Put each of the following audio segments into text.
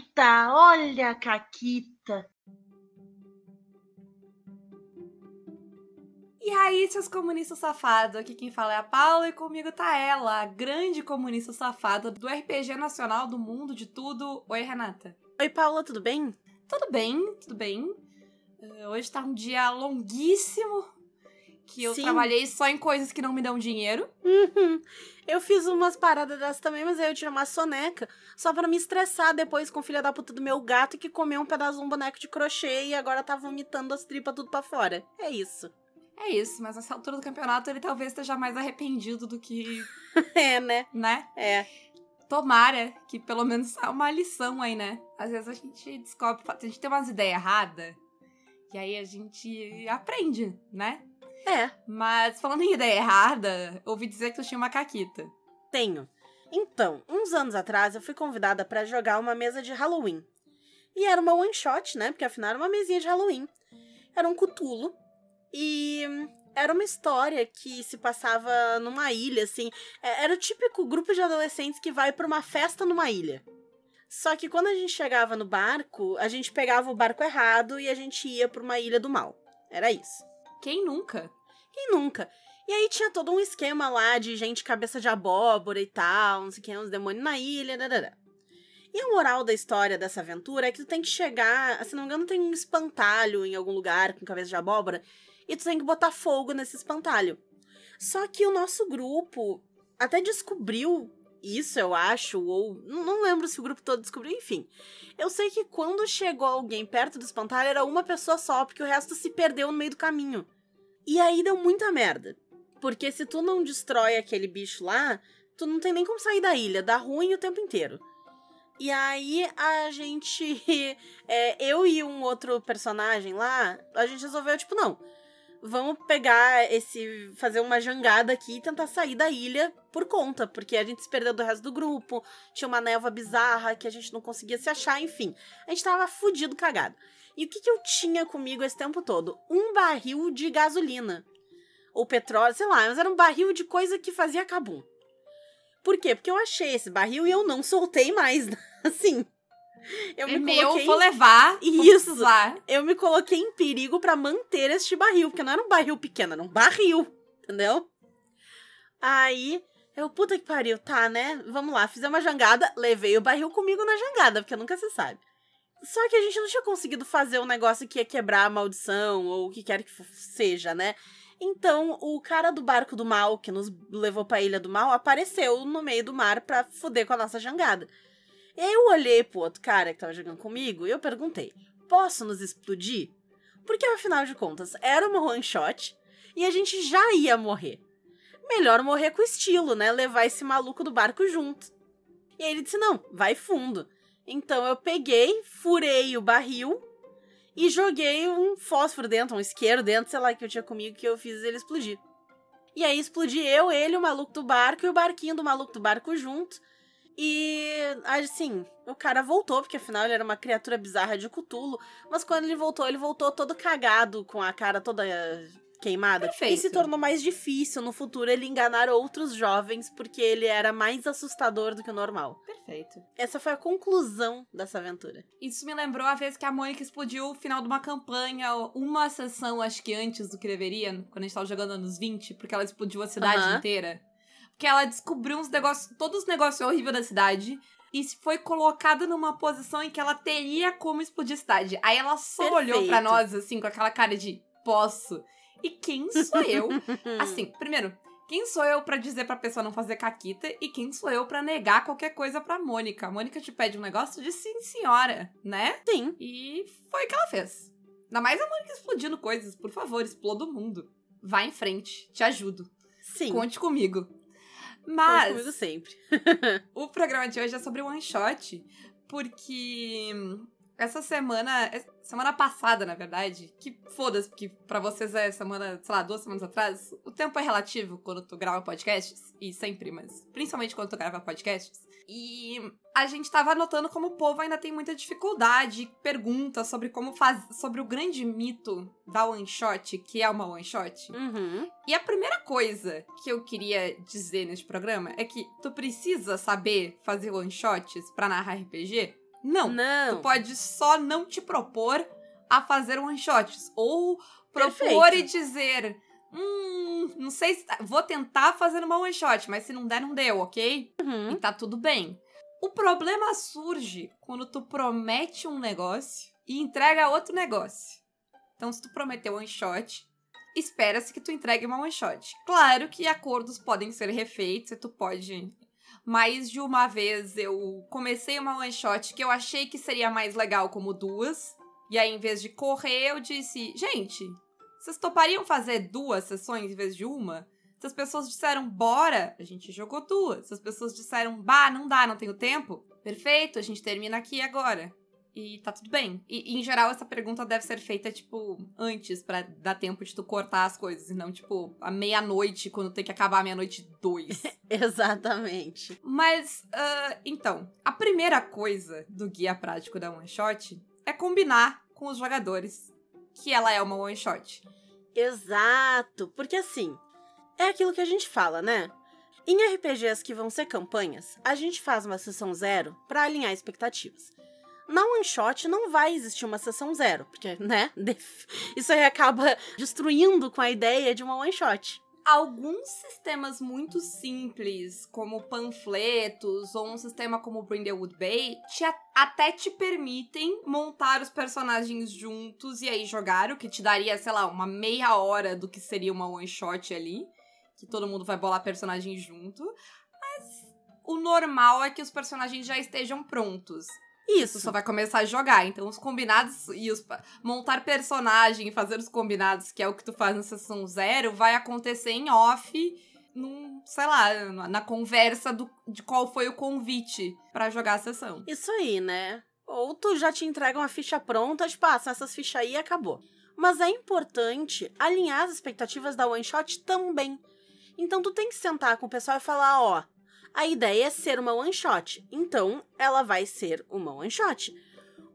Caquita, olha a Caquita. E aí, seus comunistas safados? Aqui quem fala é a Paula e comigo tá ela, a grande comunista safada do RPG nacional, do mundo, de tudo. Oi, Renata. Oi, Paula, tudo bem? Tudo bem, tudo bem. Uh, hoje tá um dia longuíssimo, que eu Sim. trabalhei só em coisas que não me dão dinheiro. Uhum. Eu fiz umas paradas dessas também, mas aí eu tirei uma soneca só para me estressar depois com o filho da puta do meu gato que comeu um pedaço de um boneco de crochê e agora tá vomitando as tripas tudo para fora. É isso. É isso, mas nessa altura do campeonato ele talvez esteja mais arrependido do que. é, né? Né? É. Tomara que pelo menos é uma lição aí, né? Às vezes a gente descobre, a gente tem umas ideias erradas, e aí a gente aprende, né? É. Mas falando em ideia errada, ouvi dizer que tu tinha uma caquita. Tenho. Então, uns anos atrás eu fui convidada para jogar uma mesa de Halloween. E era uma one shot, né? Porque afinal era uma mesinha de Halloween. Era um cutulo e era uma história que se passava numa ilha, assim. É, era o típico grupo de adolescentes que vai para uma festa numa ilha. Só que quando a gente chegava no barco, a gente pegava o barco errado e a gente ia para uma ilha do mal. Era isso. Quem nunca? Quem nunca? E aí tinha todo um esquema lá de gente cabeça de abóbora e tal, não sei o que, uns demônios na ilha, dadada. E a moral da história dessa aventura é que tu tem que chegar, se não me engano, tem um espantalho em algum lugar com cabeça de abóbora, e tu tem que botar fogo nesse espantalho. Só que o nosso grupo até descobriu isso, eu acho, ou não lembro se o grupo todo descobriu, enfim. Eu sei que quando chegou alguém perto do espantalho era uma pessoa só, porque o resto se perdeu no meio do caminho. E aí deu muita merda. Porque se tu não destrói aquele bicho lá, tu não tem nem como sair da ilha, dá ruim o tempo inteiro. E aí a gente. É, eu e um outro personagem lá, a gente resolveu, tipo, não vamos pegar esse. fazer uma jangada aqui e tentar sair da ilha por conta, porque a gente se perdeu do resto do grupo, tinha uma névoa bizarra que a gente não conseguia se achar, enfim. A gente tava fudido cagado. E o que, que eu tinha comigo esse tempo todo? Um barril de gasolina. Ou petróleo, sei lá, mas era um barril de coisa que fazia cabum. Por quê? Porque eu achei esse barril e eu não soltei mais. Assim. Eu é me meu, coloquei... vou levar. Isso. Vou eu me coloquei em perigo para manter este barril, porque não era um barril pequeno, era um barril, entendeu? Aí, eu, puta que pariu, tá, né? Vamos lá, fiz uma jangada, levei o barril comigo na jangada, porque nunca se sabe. Só que a gente não tinha conseguido fazer um negócio que ia quebrar a maldição, ou o que quer que seja, né? Então, o cara do barco do mal, que nos levou pra Ilha do Mal, apareceu no meio do mar pra fuder com a nossa jangada. Eu olhei pro outro cara que tava jogando comigo e eu perguntei: posso nos explodir? Porque afinal de contas era uma one shot e a gente já ia morrer. Melhor morrer com estilo, né? Levar esse maluco do barco junto. E ele disse: não, vai fundo. Então eu peguei, furei o barril e joguei um fósforo dentro, um isqueiro dentro, sei lá, que eu tinha comigo, que eu fiz ele explodir. E aí explodi eu, ele, o maluco do barco e o barquinho do maluco do barco junto. E, assim, o cara voltou, porque afinal ele era uma criatura bizarra de Cthulhu. Mas quando ele voltou, ele voltou todo cagado, com a cara toda queimada. Perfeito. E se tornou mais difícil no futuro ele enganar outros jovens, porque ele era mais assustador do que o normal. Perfeito. Essa foi a conclusão dessa aventura. Isso me lembrou a vez que a Mônica explodiu o final de uma campanha, uma sessão, acho que antes do que deveria, quando a gente tava jogando anos 20, porque ela explodiu a cidade uhum. inteira que ela descobriu uns negócios, todos os negócios horríveis da cidade. E foi colocada numa posição em que ela teria como explodir a cidade. Aí ela só Perfeito. olhou para nós, assim, com aquela cara de posso. E quem sou eu? assim, primeiro, quem sou eu para dizer pra pessoa não fazer caquita? E quem sou eu para negar qualquer coisa pra Mônica? A Mônica te pede um negócio de sim, senhora, né? Sim. E foi o que ela fez. Ainda mais a Mônica explodindo coisas. Por favor, exploda o mundo. Vá em frente, te ajudo. Sim. Conte comigo. Mas. Comigo sempre. o programa de hoje é sobre one shot, porque essa semana. Semana passada, na verdade, que foda-se, porque pra vocês é semana, sei lá, duas semanas atrás. O tempo é relativo quando tu grava podcasts, e sempre, mas principalmente quando tu grava podcasts. E a gente tava notando como o povo ainda tem muita dificuldade, pergunta sobre como faz. sobre o grande mito da one shot, que é uma one shot. Uhum. E a primeira coisa que eu queria dizer neste programa é que tu precisa saber fazer one shots pra narrar RPG? Não. Não. Tu pode só não te propor a fazer one shots. Ou propor Perfeito. e dizer. Hum, não sei se. Vou tentar fazer uma one shot, mas se não der, não deu, ok? Uhum. E tá tudo bem. O problema surge quando tu promete um negócio e entrega outro negócio. Então, se tu prometeu one shot, espera-se que tu entregue uma one shot. Claro que acordos podem ser refeitos e tu pode. Mais de uma vez eu comecei uma one shot que eu achei que seria mais legal como duas. E aí, em vez de correr, eu disse: gente, vocês topariam fazer duas sessões em vez de uma? Se as pessoas disseram bora, a gente jogou duas. Se as pessoas disseram bah, não dá, não tenho tempo, perfeito, a gente termina aqui agora. E tá tudo bem. E, em geral, essa pergunta deve ser feita, tipo, antes, pra dar tempo de tu cortar as coisas. E não, tipo, à meia-noite, quando tem que acabar a meia-noite dois. Exatamente. Mas, ah, então, a primeira coisa do guia prático da One Shot é combinar com os jogadores que ela é uma One Shot. Exato. Porque assim, é aquilo que a gente fala, né? Em RPGs que vão ser campanhas, a gente faz uma sessão zero pra alinhar expectativas. Na one shot não vai existir uma sessão zero, porque, né? Isso aí acaba destruindo com a ideia de uma one shot. Alguns sistemas muito simples, como panfletos ou um sistema como Brindlewood Bay, te até te permitem montar os personagens juntos e aí jogar, o que te daria, sei lá, uma meia hora do que seria uma one shot ali, que todo mundo vai bolar personagem junto. Mas o normal é que os personagens já estejam prontos. Isso. Só vai começar a jogar. Então, os combinados e os. montar personagem e fazer os combinados, que é o que tu faz na sessão zero, vai acontecer em off, num, sei lá, na- conversa do, de qual foi o convite pra jogar a sessão. Isso aí, né? Ou tu já te entrega uma ficha pronta, tipo, ah, essas fichas aí e acabou. Mas é importante alinhar as expectativas da one shot também. Então tu tem que sentar com o pessoal e falar, ó, a ideia é ser uma one shot, então ela vai ser uma one shot.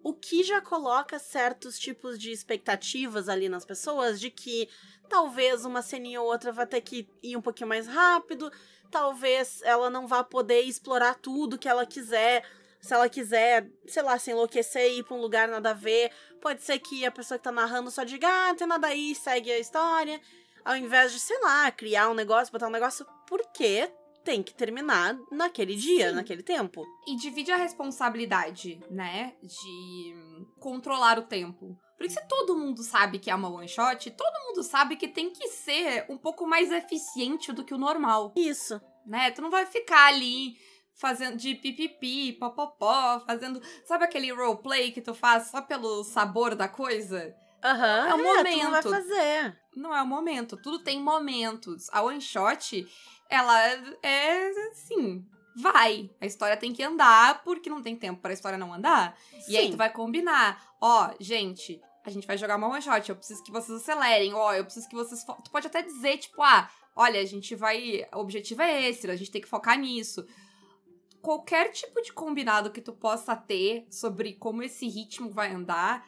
O que já coloca certos tipos de expectativas ali nas pessoas de que talvez uma ceninha ou outra vai ter que ir um pouquinho mais rápido, talvez ela não vá poder explorar tudo que ela quiser. Se ela quiser, sei lá, se enlouquecer e ir pra um lugar nada a ver, pode ser que a pessoa que tá narrando só diga, ah, tem nada aí, segue a história, ao invés de, sei lá, criar um negócio, botar um negócio, porque tem que terminar naquele dia, Sim. naquele tempo. E divide a responsabilidade, né? De controlar o tempo. Porque se todo mundo sabe que é uma one shot, todo mundo sabe que tem que ser um pouco mais eficiente do que o normal. Isso. né? Tu não vai ficar ali fazendo de pipipi, popopó, fazendo. Sabe aquele roleplay que tu faz só pelo sabor da coisa? Aham, É o tu não vai momento. fazer. Não é o momento. Tudo tem momentos. A one shot, ela é assim. Vai. A história tem que andar porque não tem tempo pra história não andar. E aí Sim. tu vai combinar. Ó, gente, a gente vai jogar uma one shot. Eu preciso que vocês acelerem. Ó, eu preciso que vocês. Tu pode até dizer, tipo, ah, olha, a gente vai. O objetivo é esse, a gente tem que focar nisso. Qualquer tipo de combinado que tu possa ter sobre como esse ritmo vai andar,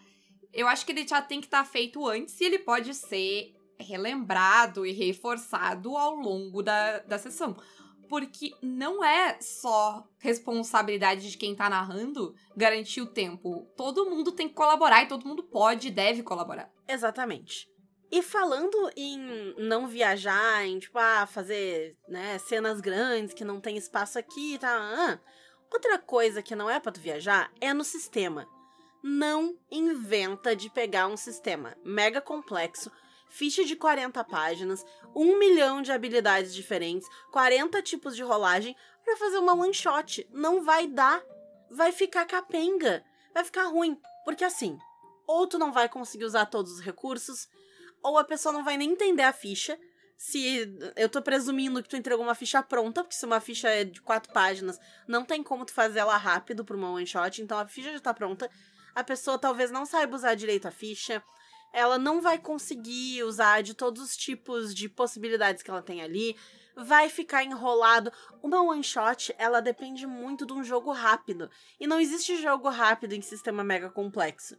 eu acho que ele já tem que estar feito antes e ele pode ser relembrado e reforçado ao longo da, da sessão. Porque não é só responsabilidade de quem tá narrando garantir o tempo. Todo mundo tem que colaborar e todo mundo pode e deve colaborar. Exatamente. E falando em não viajar, em tipo, ah, fazer né, cenas grandes que não tem espaço aqui e ah, outra coisa que não é pra tu viajar é no sistema. Não inventa de pegar um sistema mega complexo, ficha de 40 páginas, um milhão de habilidades diferentes, 40 tipos de rolagem pra fazer uma one shot. Não vai dar. Vai ficar capenga. Vai ficar ruim. Porque assim, ou tu não vai conseguir usar todos os recursos, ou a pessoa não vai nem entender a ficha. Se eu tô presumindo que tu entregou uma ficha pronta, porque se uma ficha é de quatro páginas, não tem como tu fazer ela rápido pra uma one shot, então a ficha já tá pronta. A pessoa talvez não saiba usar direito a ficha. Ela não vai conseguir usar de todos os tipos de possibilidades que ela tem ali. Vai ficar enrolado. Uma one shot, ela depende muito de um jogo rápido. E não existe jogo rápido em sistema mega complexo.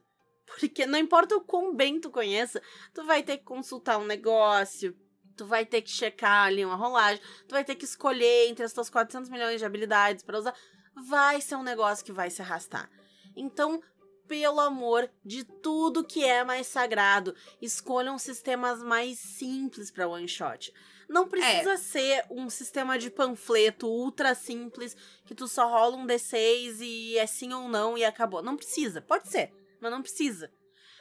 Porque não importa o quão bem tu conheça, tu vai ter que consultar um negócio, tu vai ter que checar ali uma rolagem, tu vai ter que escolher entre as tuas 400 milhões de habilidades pra usar. Vai ser um negócio que vai se arrastar. Então, pelo amor de tudo que é mais sagrado, escolham sistemas mais simples para one shot. Não precisa é. ser um sistema de panfleto ultra simples que tu só rola um D6 e é sim ou não e acabou. Não precisa. Pode ser, mas não precisa.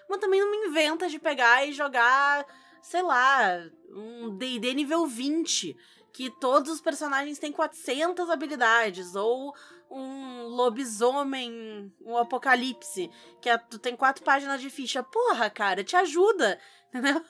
Mas também não me inventa de pegar e jogar, sei lá, um D&D nível 20, que todos os personagens têm 400 habilidades, ou um lobisomem, um apocalipse, que é, tu tem quatro páginas de ficha. Porra, cara, te ajuda, entendeu?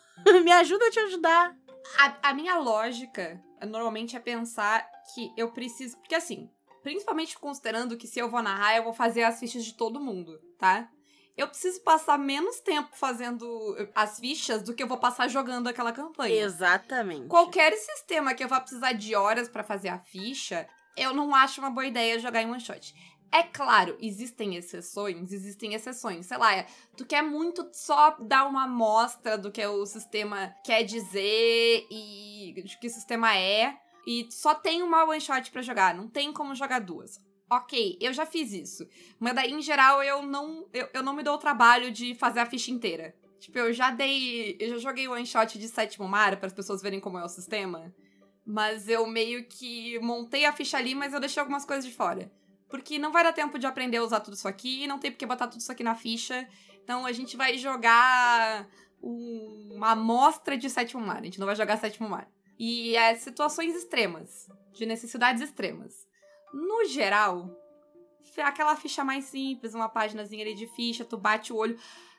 Me ajuda a te ajudar. A, a minha lógica normalmente é pensar que eu preciso. Porque assim, principalmente considerando que se eu vou narrar, eu vou fazer as fichas de todo mundo, tá? Eu preciso passar menos tempo fazendo as fichas do que eu vou passar jogando aquela campanha. Exatamente. Qualquer sistema que eu vá precisar de horas para fazer a ficha, eu não acho uma boa ideia jogar em one shot. É claro, existem exceções, existem exceções. Sei lá, tu quer muito só dar uma amostra do que o sistema quer dizer e do que o sistema é. E só tem uma one shot pra jogar, não tem como jogar duas. Ok, eu já fiz isso. Mas daí, em geral, eu não, eu, eu não me dou o trabalho de fazer a ficha inteira. Tipo, eu já dei. Eu já joguei one shot de sétimo mar para as pessoas verem como é o sistema. Mas eu meio que montei a ficha ali, mas eu deixei algumas coisas de fora. Porque não vai dar tempo de aprender a usar tudo isso aqui, não tem porque botar tudo isso aqui na ficha. Então a gente vai jogar uma amostra de sétimo mar. A gente não vai jogar sétimo mar. E é situações extremas, de necessidades extremas. No geral, aquela ficha mais simples, uma páginazinha ali de ficha, tu bate o olho.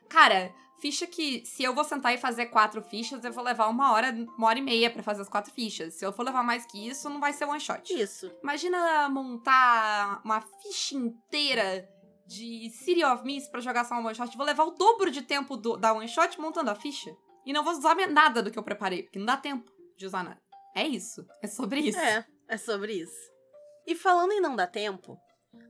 Cara, ficha que se eu vou sentar e fazer quatro fichas, eu vou levar uma hora, uma hora e meia para fazer as quatro fichas. Se eu for levar mais que isso, não vai ser one shot. Isso. Imagina montar uma ficha inteira de City of Mist pra jogar só uma one shot. Vou levar o dobro de tempo do, da one shot montando a ficha. E não vou usar nada do que eu preparei, porque não dá tempo de usar nada. É isso. É sobre isso. É, é sobre isso. E falando em não dar tempo,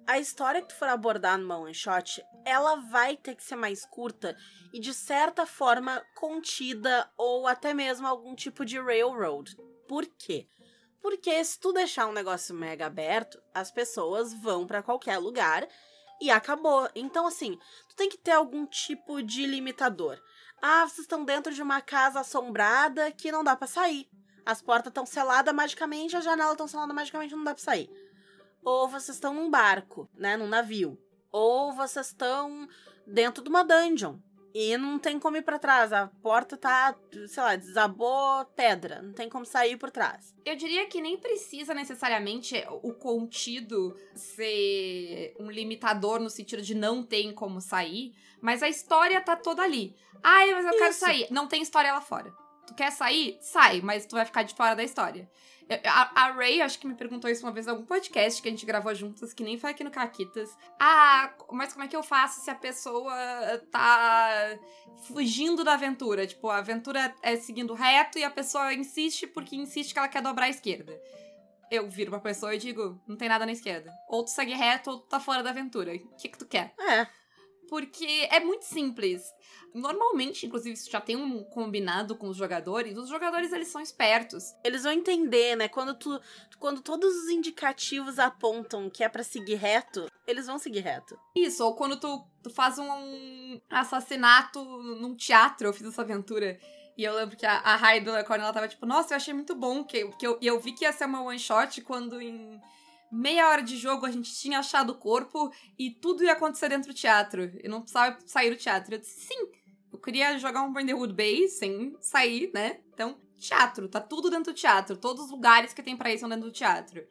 a história que tu for abordar numa one shot, ela vai ter que ser mais curta e de certa forma contida ou até mesmo algum tipo de railroad. Por quê? Porque se tu deixar um negócio mega aberto, as pessoas vão para qualquer lugar e acabou. Então assim, tu tem que ter algum tipo de limitador. Ah, vocês estão dentro de uma casa assombrada que não dá para sair. As portas estão seladas magicamente, as janelas estão seladas magicamente, não dá para sair ou vocês estão num barco, né, num navio, ou vocês estão dentro de uma dungeon e não tem como ir para trás, a porta tá, sei lá, desabou pedra, não tem como sair por trás. Eu diria que nem precisa necessariamente o contido ser um limitador no sentido de não tem como sair, mas a história tá toda ali. Ai, mas eu Isso. quero sair. Não tem história lá fora. Tu quer sair? Sai, mas tu vai ficar de fora da história. A, a Ray, acho que me perguntou isso uma vez em algum podcast que a gente gravou juntas, que nem foi aqui no Caquitas. Ah, mas como é que eu faço se a pessoa tá fugindo da aventura? Tipo, a aventura é seguindo reto e a pessoa insiste porque insiste que ela quer dobrar à esquerda. Eu viro pra pessoa e digo, não tem nada na esquerda. Ou tu segue reto ou tu tá fora da aventura. O que que tu quer? É. Porque é muito simples. Normalmente, inclusive, isso já tem um combinado com os jogadores. Os jogadores, eles são espertos. Eles vão entender, né? Quando, tu, quando todos os indicativos apontam que é para seguir reto, eles vão seguir reto. Isso, ou quando tu, tu faz um assassinato num teatro. Eu fiz essa aventura. E eu lembro que a, a Raidula, quando ela tava tipo, nossa, eu achei muito bom. Que, que eu, eu vi que ia ser uma one shot quando em meia hora de jogo a gente tinha achado o corpo e tudo ia acontecer dentro do teatro. Eu não precisava sair do teatro. Eu disse, sim, eu queria jogar um Brotherhood Bay sem sair, né? Então, teatro, tá tudo dentro do teatro. Todos os lugares que tem pra ir são dentro do teatro.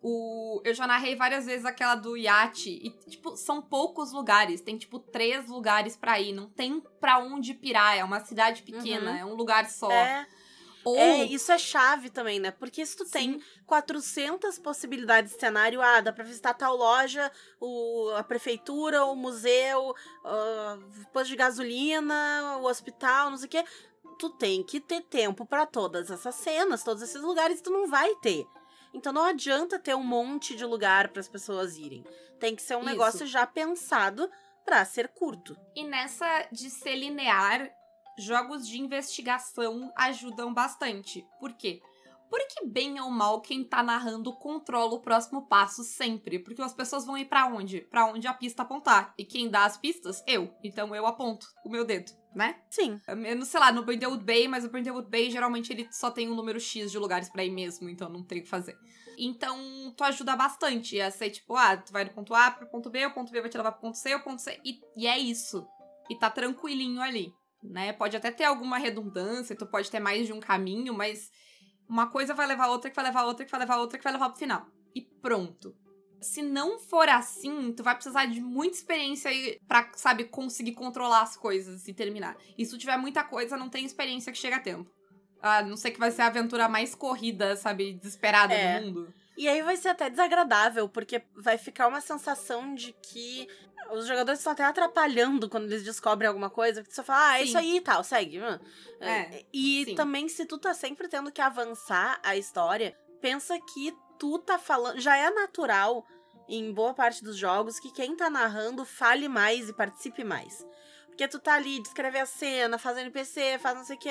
O, eu já narrei várias vezes aquela do iate e, tipo, são poucos lugares. Tem, tipo, três lugares para ir. Não tem pra onde pirar. É uma cidade pequena, uhum. é um lugar só. É. Ou... É, isso é chave também, né? Porque se tu Sim. tem 400 possibilidades de cenário, ah, dá pra visitar tal loja, o, a prefeitura, o museu, uh, posto de gasolina, o hospital, não sei o quê. Tu tem que ter tempo para todas essas cenas, todos esses lugares tu não vai ter. Então não adianta ter um monte de lugar para as pessoas irem. Tem que ser um Isso. negócio já pensado para ser curto. E nessa de ser linear, jogos de investigação ajudam bastante. Por quê? Porque, bem ou mal, quem tá narrando controla o próximo passo sempre. Porque as pessoas vão ir para onde? para onde a pista apontar. E quem dá as pistas? Eu. Então eu aponto o meu dedo, né? Sim. Menos, sei lá, no Brindlewood Bay, mas o Brindlewood Bay geralmente ele só tem um número X de lugares para ir mesmo, então não tem o que fazer. Então, tu ajuda bastante a ser tipo, ah, tu vai do ponto A pro ponto B, o ponto B vai te levar pro ponto C, o ponto C, e, e é isso. E tá tranquilinho ali, né? Pode até ter alguma redundância, tu pode ter mais de um caminho, mas uma coisa vai levar a outra, que vai levar a outra, que vai levar a outra, que vai levar pro final. E pronto. Se não for assim, tu vai precisar de muita experiência pra, sabe, conseguir controlar as coisas e terminar. E se tu tiver muita coisa, não tem experiência que chega a tempo. A não ser que vai ser a aventura mais corrida, sabe, desesperada é. do mundo. E aí vai ser até desagradável, porque vai ficar uma sensação de que os jogadores estão até atrapalhando quando eles descobrem alguma coisa. Você fala, ah, é isso aí e tal, segue. É. é e sim. também, se tu tá sempre tendo que avançar a história, pensa que tu tá falando. Já é natural em boa parte dos jogos que quem tá narrando fale mais e participe mais. Porque tu tá ali, descrever a cena, faz NPC, faz não sei o que.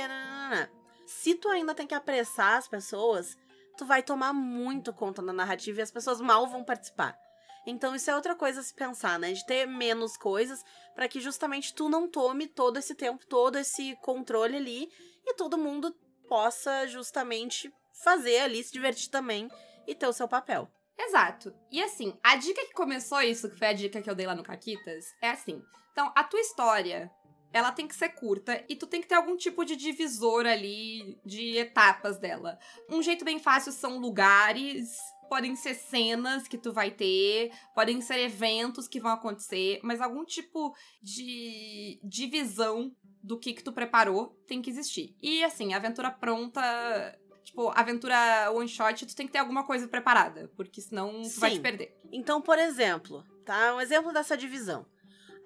Se tu ainda tem que apressar as pessoas, tu vai tomar muito conta da narrativa e as pessoas mal vão participar. Então isso é outra coisa a se pensar, né? De ter menos coisas para que justamente tu não tome todo esse tempo, todo esse controle ali e todo mundo possa justamente fazer ali, se divertir também e ter o seu papel. Exato. E assim, a dica que começou isso, que foi a dica que eu dei lá no Caquitas, é assim. Então, a tua história, ela tem que ser curta e tu tem que ter algum tipo de divisor ali de etapas dela. Um jeito bem fácil são lugares, podem ser cenas que tu vai ter, podem ser eventos que vão acontecer, mas algum tipo de divisão do que que tu preparou tem que existir. E assim, aventura pronta, tipo, aventura one shot, tu tem que ter alguma coisa preparada, porque senão tu vai te perder. Então, por exemplo, tá? Um exemplo dessa divisão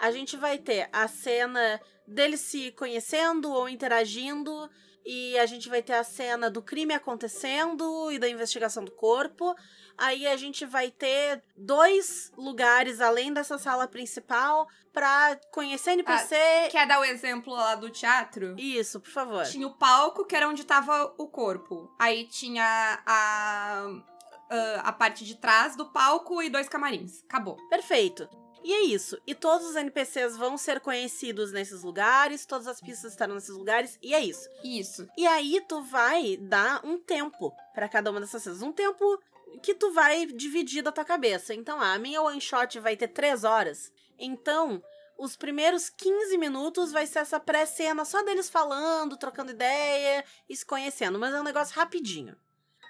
a gente vai ter a cena deles se conhecendo ou interagindo. E a gente vai ter a cena do crime acontecendo e da investigação do corpo. Aí a gente vai ter dois lugares além dessa sala principal pra conhecer NPC. Ah, quer dar o exemplo lá do teatro? Isso, por favor. Tinha o palco, que era onde tava o corpo. Aí tinha a. a, a parte de trás do palco e dois camarins. Acabou. Perfeito. E é isso. E todos os NPCs vão ser conhecidos nesses lugares, todas as pistas estarão nesses lugares, e é isso. Isso. E aí tu vai dar um tempo para cada uma dessas cenas. Um tempo que tu vai dividir da tua cabeça. Então, ah, a minha one shot vai ter três horas. Então, os primeiros 15 minutos vai ser essa pré-cena só deles falando, trocando ideia e se conhecendo. Mas é um negócio rapidinho.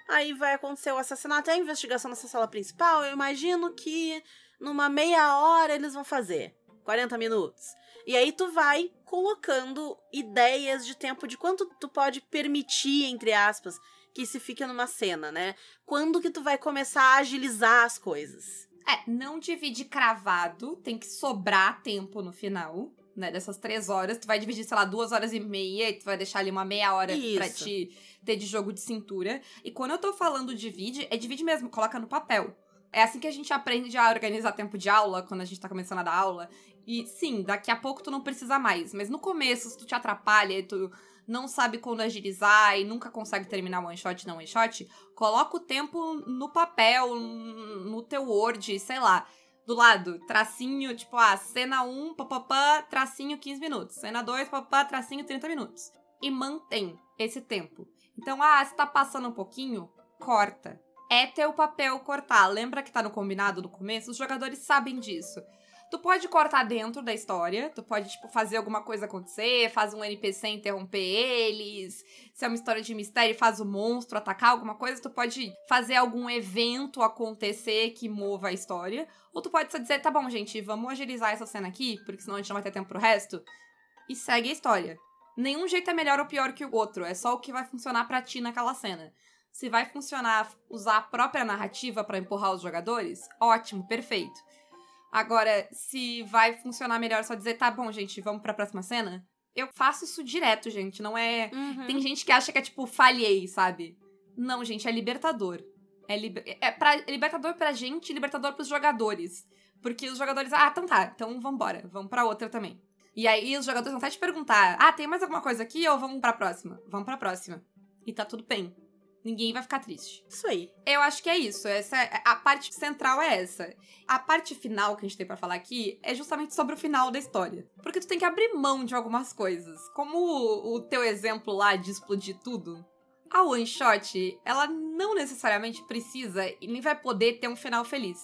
Aí vai acontecer o assassinato e a investigação nessa sala principal. Eu imagino que numa meia hora eles vão fazer. 40 minutos. E aí tu vai colocando ideias de tempo de quanto tu pode permitir, entre aspas, que se fique numa cena, né? Quando que tu vai começar a agilizar as coisas. É, não divide cravado, tem que sobrar tempo no final, né? Dessas três horas, tu vai dividir, sei lá, duas horas e meia, e tu vai deixar ali uma meia hora Isso. pra te ter de jogo de cintura. E quando eu tô falando divide, é divide mesmo, coloca no papel. É assim que a gente aprende a organizar tempo de aula, quando a gente tá começando a dar aula. E sim, daqui a pouco tu não precisa mais. Mas no começo, se tu te atrapalha e tu não sabe quando agilizar e nunca consegue terminar one shot não one shot, coloca o tempo no papel, no teu Word, sei lá. Do lado, tracinho, tipo, ah, cena 1, papapá, tracinho 15 minutos. Cena 2, papapá, tracinho 30 minutos. E mantém esse tempo. Então, ah, se tá passando um pouquinho, corta é teu papel cortar. Lembra que tá no combinado do começo? Os jogadores sabem disso. Tu pode cortar dentro da história, tu pode, tipo, fazer alguma coisa acontecer, faz um NPC interromper eles. Se é uma história de mistério, faz o monstro atacar alguma coisa, tu pode fazer algum evento acontecer que mova a história. Ou tu pode só dizer, tá bom, gente, vamos agilizar essa cena aqui, porque senão a gente não vai ter tempo pro resto. E segue a história. Nenhum jeito é melhor ou pior que o outro, é só o que vai funcionar para ti naquela cena. Se vai funcionar usar a própria narrativa para empurrar os jogadores, ótimo, perfeito. Agora, se vai funcionar melhor só dizer, tá bom, gente, vamos pra próxima cena, eu faço isso direto, gente. Não é. Uhum. Tem gente que acha que é tipo, falhei, sabe? Não, gente, é libertador. É, liber... é pra... libertador pra gente e libertador pros jogadores. Porque os jogadores, ah, então tá, então vambora, vamos pra outra também. E aí os jogadores vão até te perguntar: ah, tem mais alguma coisa aqui ou vamos pra próxima? Vamos pra próxima. E tá tudo bem Ninguém vai ficar triste. Isso aí. Eu acho que é isso. Essa a parte central é essa. A parte final que a gente tem para falar aqui é justamente sobre o final da história. Porque tu tem que abrir mão de algumas coisas. Como o, o teu exemplo lá de explodir tudo. A one shot, ela não necessariamente precisa e nem vai poder ter um final feliz.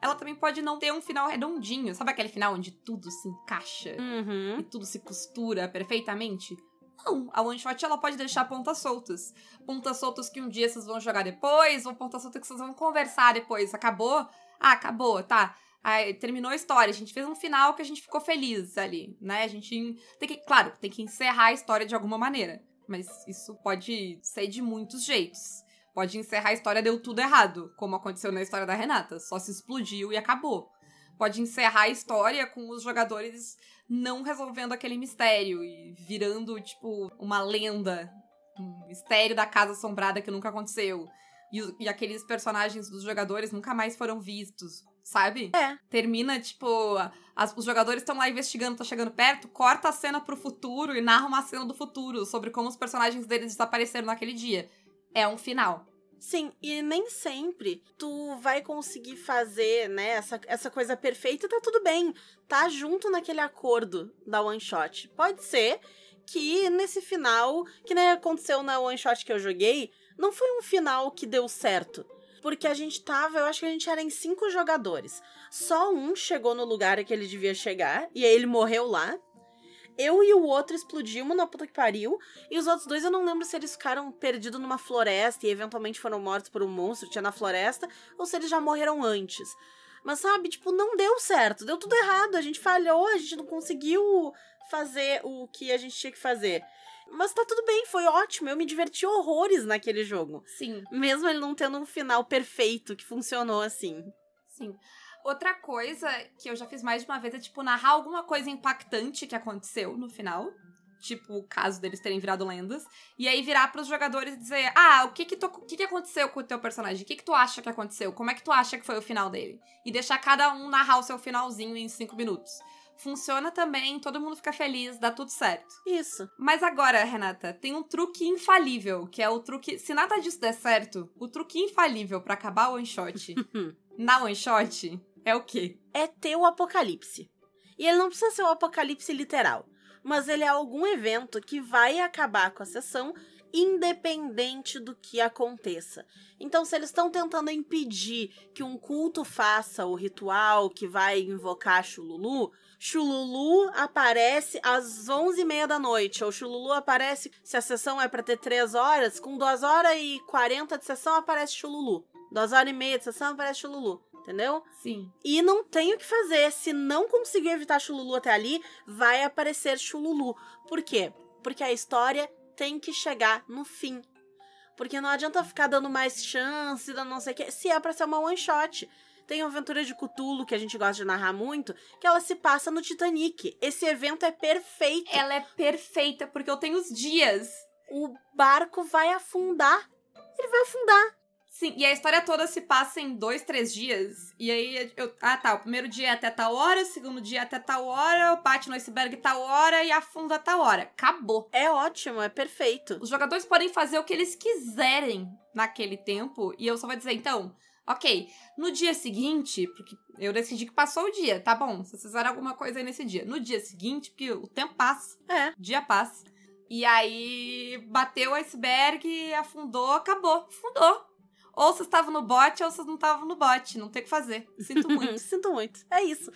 Ela também pode não ter um final redondinho. Sabe aquele final onde tudo se encaixa Uhum. e tudo se costura perfeitamente? Não, a one shot ela pode deixar pontas soltas. Pontas soltas que um dia vocês vão jogar depois, ou pontas soltas que vocês vão conversar depois. Acabou? Ah, acabou, tá. Aí, terminou a história, a gente fez um final que a gente ficou feliz ali, né? A gente tem que, claro, tem que encerrar a história de alguma maneira. Mas isso pode ser de muitos jeitos. Pode encerrar a história, deu tudo errado, como aconteceu na história da Renata. Só se explodiu e acabou. Pode encerrar a história com os jogadores não resolvendo aquele mistério e virando, tipo, uma lenda. Um mistério da casa assombrada que nunca aconteceu. E, e aqueles personagens dos jogadores nunca mais foram vistos, sabe? É. Termina, tipo, as- os jogadores estão lá investigando, tá chegando perto, corta a cena pro futuro e narra uma cena do futuro sobre como os personagens deles desapareceram naquele dia. É um final. Sim, e nem sempre tu vai conseguir fazer, né, essa, essa coisa perfeita e tá tudo bem. Tá junto naquele acordo da one shot. Pode ser que nesse final, que nem aconteceu na one shot que eu joguei, não foi um final que deu certo. Porque a gente tava, eu acho que a gente era em cinco jogadores. Só um chegou no lugar que ele devia chegar, e aí ele morreu lá. Eu e o outro explodimos na puta que pariu. E os outros dois eu não lembro se eles ficaram perdidos numa floresta e eventualmente foram mortos por um monstro que tinha na floresta, ou se eles já morreram antes. Mas sabe, tipo, não deu certo, deu tudo errado, a gente falhou, a gente não conseguiu fazer o que a gente tinha que fazer. Mas tá tudo bem, foi ótimo, eu me diverti horrores naquele jogo. Sim. Mesmo ele não tendo um final perfeito que funcionou assim. Sim. Outra coisa que eu já fiz mais de uma vez é, tipo, narrar alguma coisa impactante que aconteceu no final. Tipo, o caso deles terem virado lendas. E aí virar pros jogadores e dizer: Ah, o que que, tu, o que que aconteceu com o teu personagem? O que que tu acha que aconteceu? Como é que tu acha que foi o final dele? E deixar cada um narrar o seu finalzinho em cinco minutos. Funciona também, todo mundo fica feliz, dá tudo certo. Isso. Mas agora, Renata, tem um truque infalível, que é o truque. Se nada disso der certo, o truque infalível pra acabar o one shot na one shot é o quê? é ter o apocalipse. E ele não precisa ser o apocalipse literal, mas ele é algum evento que vai acabar com a sessão independente do que aconteça. Então, se eles estão tentando impedir que um culto faça o ritual que vai invocar Chululu, Chululu aparece às 11h30 da noite, ou Chululu aparece, se a sessão é para ter 3 horas, com 2 horas e 40 de sessão aparece Chululu. 2 horas e meia de sessão aparece Chululu. Entendeu? Sim. E não tem o que fazer. Se não conseguir evitar Chululu até ali, vai aparecer Chululu. Por quê? Porque a história tem que chegar no fim. Porque não adianta ficar dando mais chance, dando não sei o quê, se é pra ser uma one shot. Tem a Aventura de Cthulhu, que a gente gosta de narrar muito, que ela se passa no Titanic. Esse evento é perfeito. Ela é perfeita, porque eu tenho os dias. O barco vai afundar. Ele vai afundar. Sim, e a história toda se passa em dois, três dias. E aí eu. Ah, tá. O primeiro dia é até tal hora, o segundo dia é até tal hora, o bate no iceberg tal hora e afunda tal hora. Acabou. É ótimo, é perfeito. Os jogadores podem fazer o que eles quiserem naquele tempo, e eu só vou dizer, então, ok, no dia seguinte, porque eu decidi que passou o dia, tá bom, vocês fizeram alguma coisa aí nesse dia. No dia seguinte, porque o tempo passa, É. dia passa. E aí bateu o iceberg, afundou, acabou, afundou. Ou vocês estavam no bote ou vocês não estavam no bote, não tem o que fazer. Sinto muito. Sinto muito. É isso.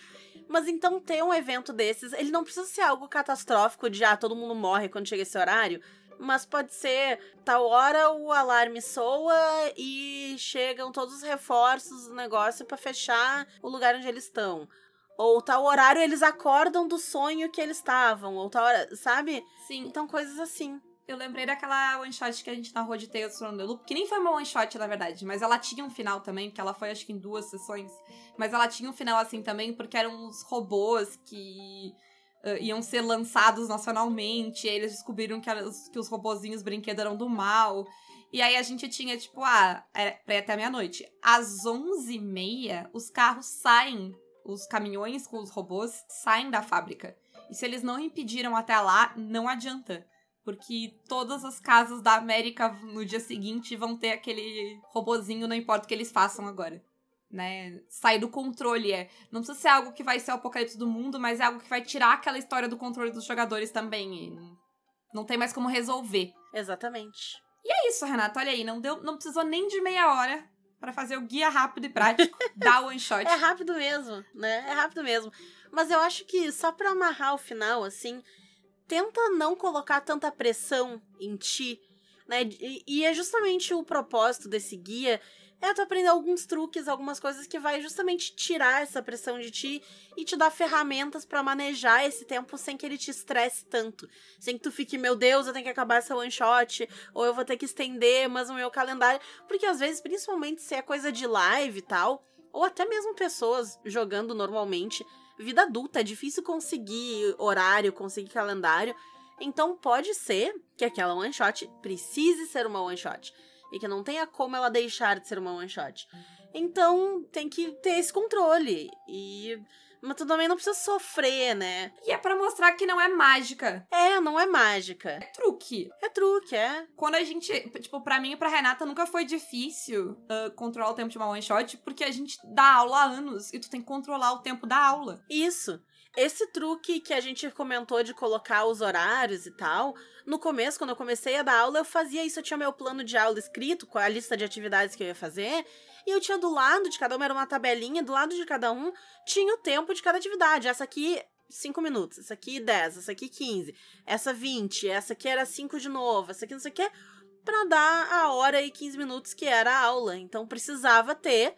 Mas então ter um evento desses, ele não precisa ser algo catastrófico de ah, todo mundo morre quando chega esse horário. Mas pode ser tal hora o alarme soa e chegam todos os reforços do negócio pra fechar o lugar onde eles estão. Ou tal horário eles acordam do sonho que eles estavam. Ou tal hora, sabe? Sim, Então coisas assim. Eu lembrei daquela one shot que a gente narrou de Tales from the Loop, que nem foi uma one shot, na verdade, mas ela tinha um final também, porque ela foi acho que em duas sessões. Mas ela tinha um final assim também, porque eram uns robôs que ah, iam ser lançados nacionalmente, eles descobriram que, que os robozinhos brinquedos eram do mal. E aí a gente tinha, tipo, ah, era pra ir até meia-noite. Às 11h30, os carros saem, os caminhões com os robôs saem da fábrica. E se eles não impediram até lá, não adianta. Porque todas as casas da América no dia seguinte vão ter aquele robozinho, não importa o que eles façam agora. Né? Sair do controle é. Não precisa ser algo que vai ser o apocalipse do mundo, mas é algo que vai tirar aquela história do controle dos jogadores também. não, não tem mais como resolver. Exatamente. E é isso, Renata. Olha aí, não, deu, não precisou nem de meia hora para fazer o guia rápido e prático da one shot. É rápido mesmo, né? É rápido mesmo. Mas eu acho que só pra amarrar o final, assim, tenta não colocar tanta pressão em ti, né? E, é justamente o propósito desse guia é tu aprender alguns truques, algumas coisas que vai justamente tirar essa pressão de ti e te dar ferramentas para manejar esse tempo sem que ele te estresse tanto. Sem que tu fique, meu Deus, eu tenho que acabar essa one shot, ou eu vou ter que estender mas o meu calendário. Porque às vezes, principalmente se é coisa de live e tal, ou até mesmo pessoas jogando normalmente, vida adulta, é difícil conseguir horário, conseguir calendário. Então pode ser que aquela one shot precise ser uma one shot e que não tenha como ela deixar de ser uma one shot. Então tem que ter esse controle e mas tu também não precisa sofrer, né? E é para mostrar que não é mágica. É, não é mágica. É truque. É truque, é. Quando a gente. Tipo, pra mim e pra Renata nunca foi difícil uh, controlar o tempo de uma one shot, porque a gente dá aula há anos e tu tem que controlar o tempo da aula. Isso. Esse truque que a gente comentou de colocar os horários e tal, no começo, quando eu comecei a dar aula, eu fazia isso, eu tinha meu plano de aula escrito com a lista de atividades que eu ia fazer, e eu tinha do lado de cada uma, era uma tabelinha, do lado de cada um tinha o tempo de cada atividade. Essa aqui 5 minutos, essa aqui 10, essa aqui 15, essa 20, essa aqui era 5 de novo, essa aqui não sei o que, pra dar a hora e 15 minutos que era a aula. Então precisava ter,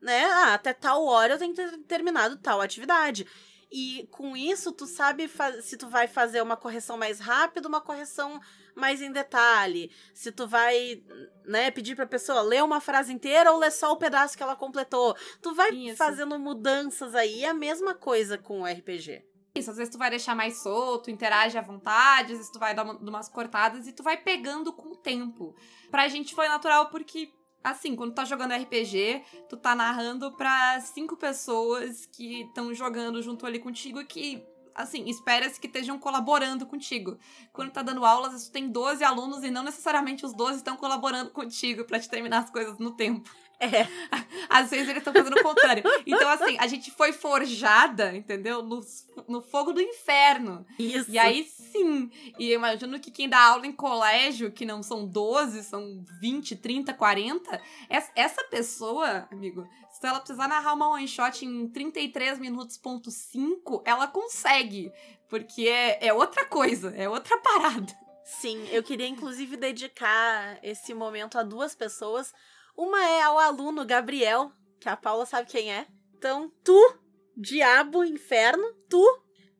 né? Ah, até tal hora eu tenho que ter terminado tal atividade. E com isso, tu sabe se tu vai fazer uma correção mais rápida, uma correção mais em detalhe. Se tu vai, né, pedir pra pessoa ler uma frase inteira ou ler só o pedaço que ela completou. Tu vai isso. fazendo mudanças aí. É a mesma coisa com o RPG. Isso, às vezes tu vai deixar mais solto, interage à vontade, às vezes tu vai dar uma, umas cortadas e tu vai pegando com o tempo. Pra gente foi natural porque assim, quando tu tá jogando RPG, tu tá narrando pra cinco pessoas que estão jogando junto ali contigo e que, assim, espera-se que estejam colaborando contigo. Quando tá dando aulas, tu tem 12 alunos e não necessariamente os 12 estão colaborando contigo para te terminar as coisas no tempo. É. Às vezes eles estão fazendo o contrário. Então, assim, a gente foi forjada, entendeu? No, no fogo do inferno. Isso. E aí sim. E eu imagino que quem dá aula em colégio, que não são 12, são 20, 30, 40, essa pessoa, amigo, se ela precisar narrar uma one shot em 33 minutos, ponto 5, ela consegue. Porque é, é outra coisa, é outra parada. Sim, eu queria inclusive dedicar esse momento a duas pessoas uma é ao aluno Gabriel, que a Paula sabe quem é. Então, tu, diabo, inferno, tu.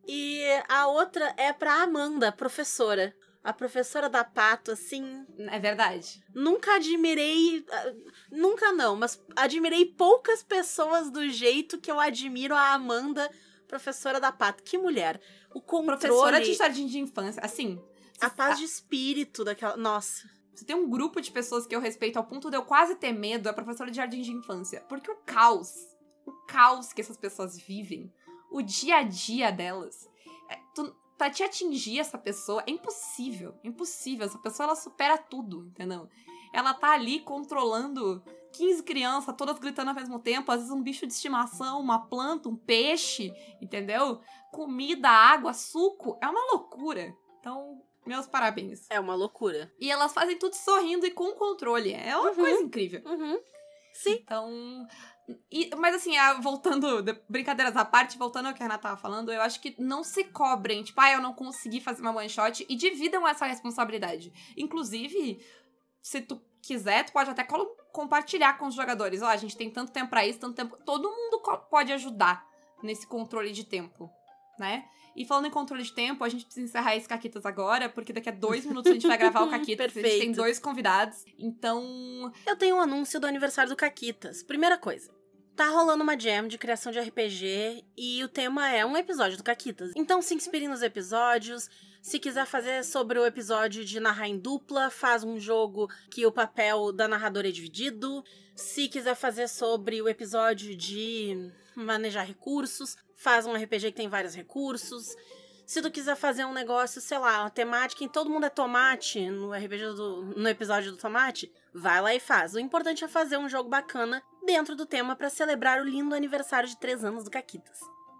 E a outra é pra Amanda, professora. A professora da Pato, assim. É verdade. Nunca admirei. Ah, nunca não, mas admirei poucas pessoas do jeito que eu admiro a Amanda, professora da Pato. Que mulher. O controle. Professora de jardim de infância. Assim. A paz de espírito daquela. Nossa. Se tem um grupo de pessoas que eu respeito ao ponto de eu quase ter medo, é a professora de jardim de infância. Porque o caos, o caos que essas pessoas vivem, o dia a dia delas, é, tu, pra te atingir essa pessoa é impossível. Impossível. Essa pessoa ela supera tudo, entendeu? Ela tá ali controlando 15 crianças, todas gritando ao mesmo tempo, às vezes um bicho de estimação, uma planta, um peixe, entendeu? Comida, água, suco. É uma loucura. Então, meus parabéns. É uma loucura. E elas fazem tudo sorrindo e com controle. É uma uhum. coisa incrível. Uhum. Sim. Então. E, mas assim, voltando, brincadeiras à parte, voltando ao que a Renata tava falando, eu acho que não se cobrem, tipo, ah, eu não consegui fazer uma one shot e dividam essa responsabilidade. Inclusive, se tu quiser, tu pode até compartilhar com os jogadores. Ó, oh, a gente tem tanto tempo para isso, tanto tempo. Todo mundo pode ajudar nesse controle de tempo, né? E falando em controle de tempo, a gente precisa encerrar esse Caquitas agora, porque daqui a dois minutos a gente vai gravar o Caquitas. Perfeito. A gente tem dois convidados. Então. Eu tenho um anúncio do aniversário do Caquitas. Primeira coisa. Tá rolando uma jam de criação de RPG e o tema é um episódio do Caquitas. Então se inspire nos episódios. Se quiser fazer sobre o episódio de narrar em dupla, faz um jogo que o papel da narradora é dividido. Se quiser fazer sobre o episódio de manejar recursos, faz um RPG que tem vários recursos. Se tu quiser fazer um negócio, sei lá, uma temática em todo mundo é tomate, no RPG do, no episódio do tomate, vai lá e faz. O importante é fazer um jogo bacana dentro do tema para celebrar o lindo aniversário de 3 anos do Caquitas.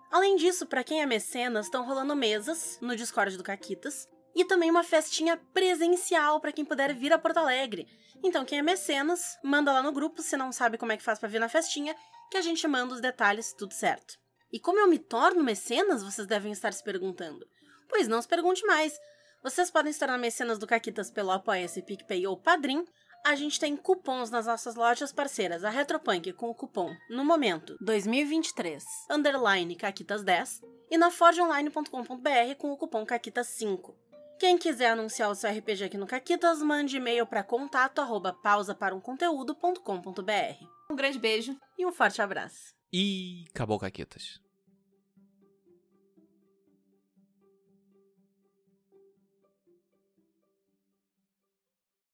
Além disso, para quem é mecenas, estão rolando mesas no Discord do Caquitas e também uma festinha presencial para quem puder vir a Porto Alegre. Então, quem é mecenas, manda lá no grupo, se não sabe como é que faz para vir na festinha, que a gente manda os detalhes, tudo certo. E como eu me torno mecenas, vocês devem estar se perguntando. Pois não se pergunte mais. Vocês podem se tornar mecenas do Caquitas pelo Apoia-se, PicPay ou Padrim. A gente tem cupons nas nossas lojas parceiras, a Retropunk com o cupom, no momento, 2023, underline Caquitas10 e na forgeonline.com.br com o cupom Caquitas5. Quem quiser anunciar o seu RPG aqui no Caquitas, mande e-mail para contato arroba pausaparumconteúdo.com.br. Um grande beijo e um forte abraço. E acabou, Caquitas.